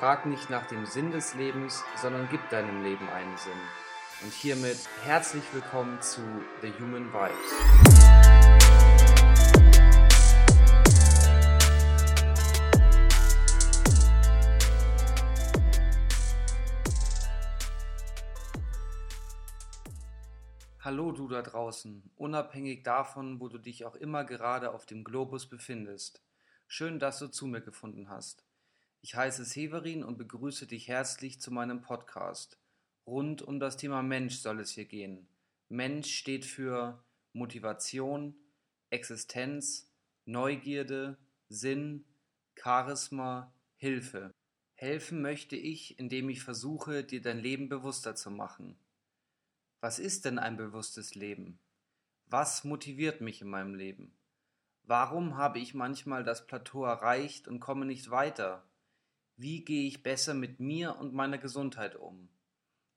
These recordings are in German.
Frag nicht nach dem Sinn des Lebens, sondern gib deinem Leben einen Sinn. Und hiermit herzlich willkommen zu The Human Vibes. Hallo du da draußen, unabhängig davon, wo du dich auch immer gerade auf dem Globus befindest. Schön, dass du zu mir gefunden hast. Ich heiße Severin und begrüße dich herzlich zu meinem Podcast. Rund um das Thema Mensch soll es hier gehen. Mensch steht für Motivation, Existenz, Neugierde, Sinn, Charisma, Hilfe. Helfen möchte ich, indem ich versuche, dir dein Leben bewusster zu machen. Was ist denn ein bewusstes Leben? Was motiviert mich in meinem Leben? Warum habe ich manchmal das Plateau erreicht und komme nicht weiter? Wie gehe ich besser mit mir und meiner Gesundheit um?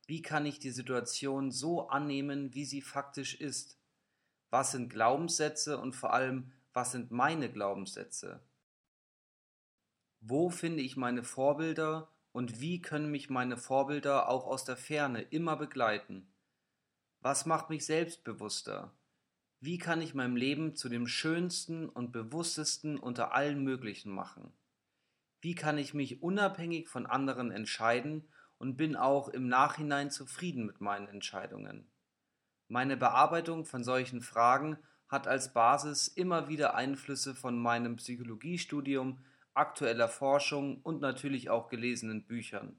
Wie kann ich die Situation so annehmen, wie sie faktisch ist? Was sind Glaubenssätze und vor allem, was sind meine Glaubenssätze? Wo finde ich meine Vorbilder und wie können mich meine Vorbilder auch aus der Ferne immer begleiten? Was macht mich selbstbewusster? Wie kann ich mein Leben zu dem schönsten und bewusstesten unter allen möglichen machen? Wie kann ich mich unabhängig von anderen entscheiden und bin auch im Nachhinein zufrieden mit meinen Entscheidungen? Meine Bearbeitung von solchen Fragen hat als Basis immer wieder Einflüsse von meinem Psychologiestudium, aktueller Forschung und natürlich auch gelesenen Büchern.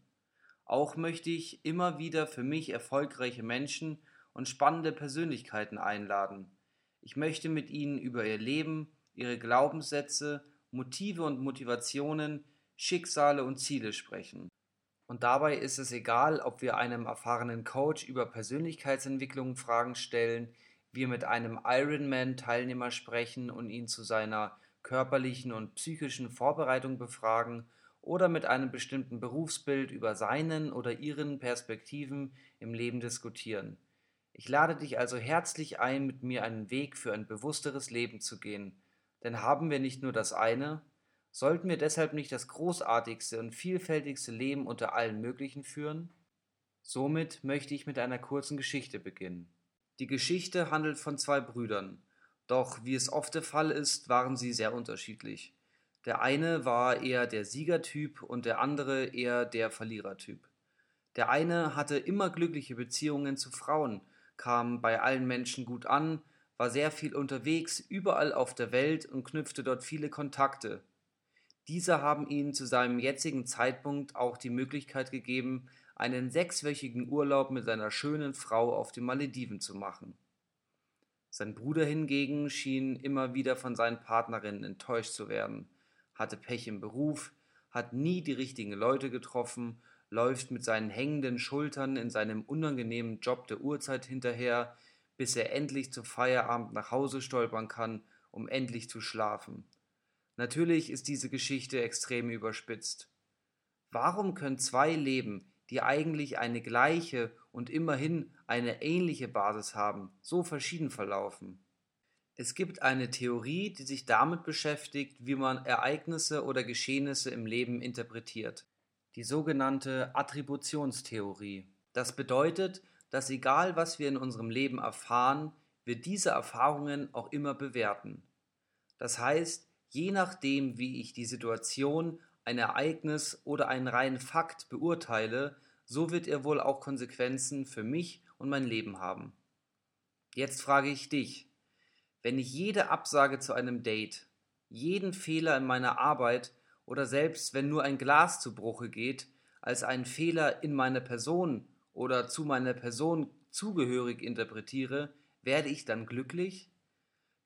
Auch möchte ich immer wieder für mich erfolgreiche Menschen und spannende Persönlichkeiten einladen. Ich möchte mit ihnen über ihr Leben, ihre Glaubenssätze, Motive und Motivationen, Schicksale und Ziele sprechen. Und dabei ist es egal, ob wir einem erfahrenen Coach über Persönlichkeitsentwicklung Fragen stellen, wir mit einem Ironman-Teilnehmer sprechen und ihn zu seiner körperlichen und psychischen Vorbereitung befragen oder mit einem bestimmten Berufsbild über seinen oder ihren Perspektiven im Leben diskutieren. Ich lade dich also herzlich ein, mit mir einen Weg für ein bewussteres Leben zu gehen, denn haben wir nicht nur das eine, Sollten wir deshalb nicht das großartigste und vielfältigste Leben unter allen möglichen führen? Somit möchte ich mit einer kurzen Geschichte beginnen. Die Geschichte handelt von zwei Brüdern, doch wie es oft der Fall ist, waren sie sehr unterschiedlich. Der eine war eher der Siegertyp und der andere eher der Verlierertyp. Der eine hatte immer glückliche Beziehungen zu Frauen, kam bei allen Menschen gut an, war sehr viel unterwegs, überall auf der Welt und knüpfte dort viele Kontakte, diese haben ihm zu seinem jetzigen Zeitpunkt auch die Möglichkeit gegeben, einen sechswöchigen Urlaub mit seiner schönen Frau auf den Malediven zu machen. Sein Bruder hingegen schien immer wieder von seinen Partnerinnen enttäuscht zu werden, hatte Pech im Beruf, hat nie die richtigen Leute getroffen, läuft mit seinen hängenden Schultern in seinem unangenehmen Job der Uhrzeit hinterher, bis er endlich zu Feierabend nach Hause stolpern kann, um endlich zu schlafen. Natürlich ist diese Geschichte extrem überspitzt. Warum können zwei Leben, die eigentlich eine gleiche und immerhin eine ähnliche Basis haben, so verschieden verlaufen? Es gibt eine Theorie, die sich damit beschäftigt, wie man Ereignisse oder Geschehnisse im Leben interpretiert. Die sogenannte Attributionstheorie. Das bedeutet, dass egal was wir in unserem Leben erfahren, wir diese Erfahrungen auch immer bewerten. Das heißt, Je nachdem, wie ich die Situation, ein Ereignis oder einen reinen Fakt beurteile, so wird er wohl auch Konsequenzen für mich und mein Leben haben. Jetzt frage ich dich, wenn ich jede Absage zu einem Date, jeden Fehler in meiner Arbeit oder selbst wenn nur ein Glas zu Bruche geht, als einen Fehler in meiner Person oder zu meiner Person zugehörig interpretiere, werde ich dann glücklich?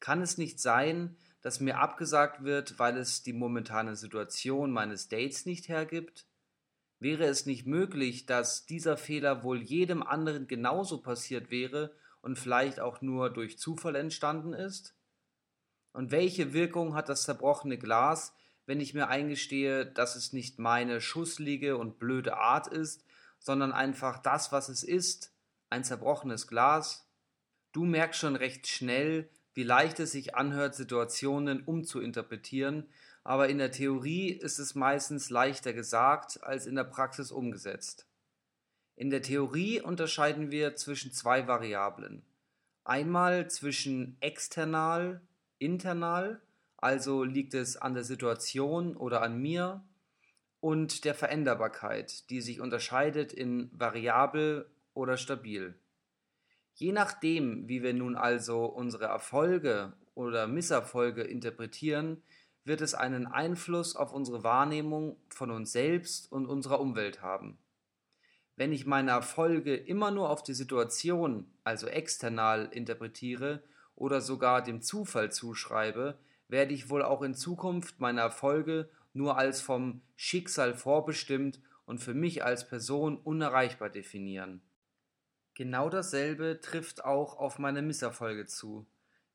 Kann es nicht sein, dass mir abgesagt wird, weil es die momentane Situation meines Dates nicht hergibt? Wäre es nicht möglich, dass dieser Fehler wohl jedem anderen genauso passiert wäre und vielleicht auch nur durch Zufall entstanden ist? Und welche Wirkung hat das zerbrochene Glas, wenn ich mir eingestehe, dass es nicht meine schusslige und blöde Art ist, sondern einfach das, was es ist, ein zerbrochenes Glas? Du merkst schon recht schnell, wie leicht es sich anhört, Situationen umzuinterpretieren, aber in der Theorie ist es meistens leichter gesagt als in der Praxis umgesetzt. In der Theorie unterscheiden wir zwischen zwei Variablen. Einmal zwischen external, internal, also liegt es an der Situation oder an mir, und der Veränderbarkeit, die sich unterscheidet in variabel oder stabil. Je nachdem, wie wir nun also unsere Erfolge oder Misserfolge interpretieren, wird es einen Einfluss auf unsere Wahrnehmung von uns selbst und unserer Umwelt haben. Wenn ich meine Erfolge immer nur auf die Situation, also external interpretiere oder sogar dem Zufall zuschreibe, werde ich wohl auch in Zukunft meine Erfolge nur als vom Schicksal vorbestimmt und für mich als Person unerreichbar definieren. Genau dasselbe trifft auch auf meine Misserfolge zu.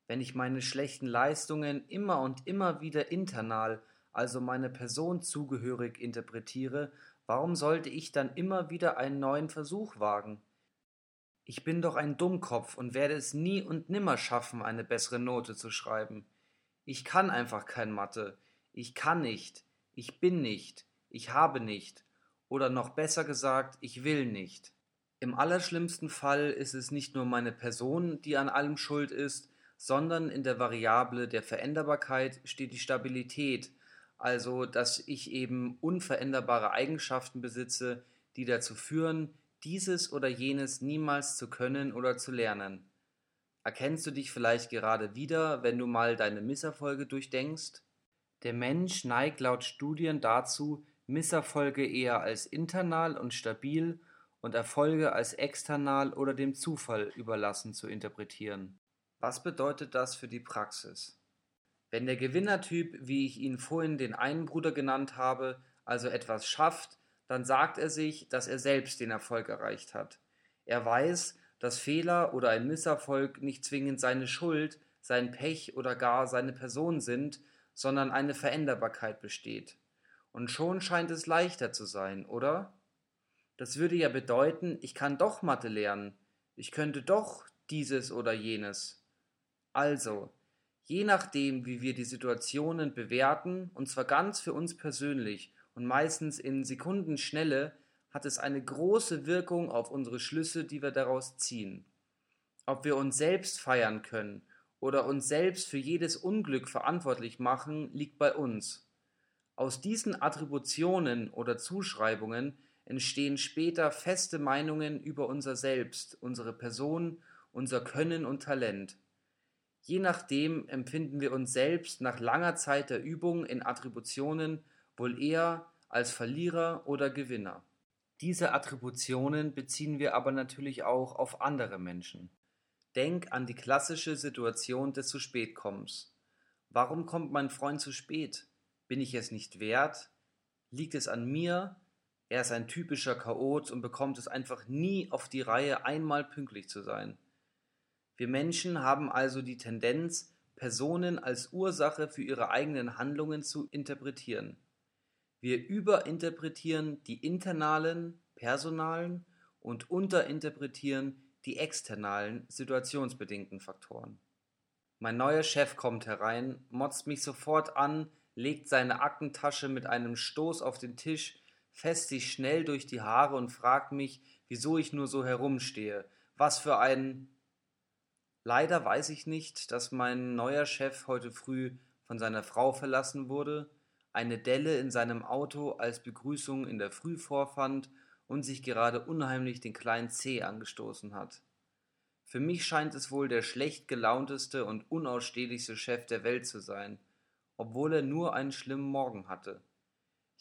Wenn ich meine schlechten Leistungen immer und immer wieder internal, also meine Person zugehörig interpretiere, warum sollte ich dann immer wieder einen neuen Versuch wagen? Ich bin doch ein Dummkopf und werde es nie und nimmer schaffen, eine bessere Note zu schreiben. Ich kann einfach kein Mathe. Ich kann nicht. Ich bin nicht. Ich habe nicht. Oder noch besser gesagt, ich will nicht. Im allerschlimmsten Fall ist es nicht nur meine Person, die an allem schuld ist, sondern in der Variable der Veränderbarkeit steht die Stabilität, also dass ich eben unveränderbare Eigenschaften besitze, die dazu führen, dieses oder jenes niemals zu können oder zu lernen. Erkennst du dich vielleicht gerade wieder, wenn du mal deine Misserfolge durchdenkst? Der Mensch neigt laut Studien dazu, Misserfolge eher als internal und stabil und Erfolge als external oder dem Zufall überlassen zu interpretieren. Was bedeutet das für die Praxis? Wenn der Gewinnertyp, wie ich ihn vorhin den einen Bruder genannt habe, also etwas schafft, dann sagt er sich, dass er selbst den Erfolg erreicht hat. Er weiß, dass Fehler oder ein Misserfolg nicht zwingend seine Schuld, sein Pech oder gar seine Person sind, sondern eine Veränderbarkeit besteht. Und schon scheint es leichter zu sein, oder? Das würde ja bedeuten, ich kann doch Mathe lernen, ich könnte doch dieses oder jenes. Also, je nachdem, wie wir die Situationen bewerten, und zwar ganz für uns persönlich und meistens in Sekundenschnelle, hat es eine große Wirkung auf unsere Schlüsse, die wir daraus ziehen. Ob wir uns selbst feiern können oder uns selbst für jedes Unglück verantwortlich machen, liegt bei uns. Aus diesen Attributionen oder Zuschreibungen entstehen später feste Meinungen über unser Selbst, unsere Person, unser Können und Talent. Je nachdem empfinden wir uns selbst nach langer Zeit der Übung in Attributionen wohl eher als Verlierer oder Gewinner. Diese Attributionen beziehen wir aber natürlich auch auf andere Menschen. Denk an die klassische Situation des zu spät kommens. Warum kommt mein Freund zu spät? Bin ich es nicht wert? Liegt es an mir? Er ist ein typischer Chaot und bekommt es einfach nie auf die Reihe, einmal pünktlich zu sein. Wir Menschen haben also die Tendenz, Personen als Ursache für ihre eigenen Handlungen zu interpretieren. Wir überinterpretieren die internalen, personalen und unterinterpretieren die externalen, situationsbedingten Faktoren. Mein neuer Chef kommt herein, motzt mich sofort an, legt seine Aktentasche mit einem Stoß auf den Tisch, fässt sich schnell durch die Haare und fragt mich, wieso ich nur so herumstehe. Was für ein. Leider weiß ich nicht, dass mein neuer Chef heute früh von seiner Frau verlassen wurde, eine Delle in seinem Auto als Begrüßung in der Früh vorfand und sich gerade unheimlich den kleinen Zeh angestoßen hat. Für mich scheint es wohl der schlecht gelaunteste und unausstehlichste Chef der Welt zu sein, obwohl er nur einen schlimmen Morgen hatte.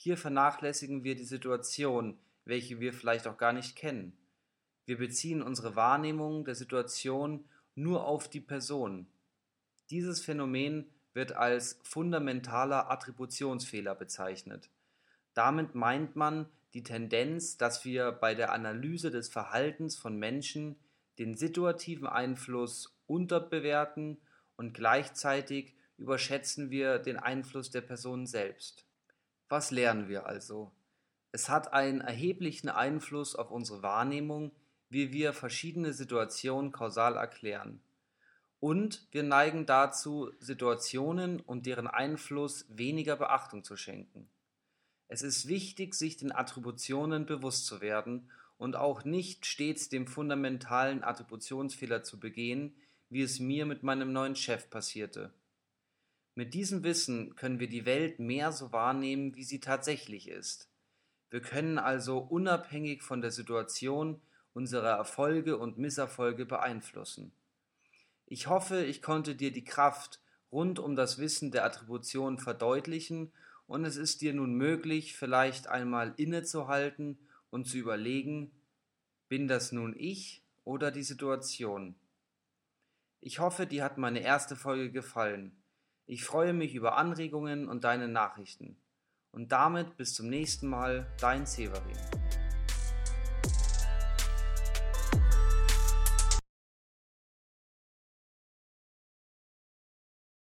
Hier vernachlässigen wir die Situation, welche wir vielleicht auch gar nicht kennen. Wir beziehen unsere Wahrnehmung der Situation nur auf die Person. Dieses Phänomen wird als fundamentaler Attributionsfehler bezeichnet. Damit meint man die Tendenz, dass wir bei der Analyse des Verhaltens von Menschen den situativen Einfluss unterbewerten und gleichzeitig überschätzen wir den Einfluss der Person selbst. Was lernen wir also? Es hat einen erheblichen Einfluss auf unsere Wahrnehmung, wie wir verschiedene Situationen kausal erklären. Und wir neigen dazu, Situationen und deren Einfluss weniger Beachtung zu schenken. Es ist wichtig, sich den Attributionen bewusst zu werden und auch nicht stets dem fundamentalen Attributionsfehler zu begehen, wie es mir mit meinem neuen Chef passierte. Mit diesem Wissen können wir die Welt mehr so wahrnehmen, wie sie tatsächlich ist. Wir können also unabhängig von der Situation unsere Erfolge und Misserfolge beeinflussen. Ich hoffe, ich konnte dir die Kraft rund um das Wissen der Attribution verdeutlichen und es ist dir nun möglich, vielleicht einmal innezuhalten und zu überlegen, bin das nun ich oder die Situation? Ich hoffe, dir hat meine erste Folge gefallen. Ich freue mich über Anregungen und deine Nachrichten. Und damit bis zum nächsten Mal, dein Severin.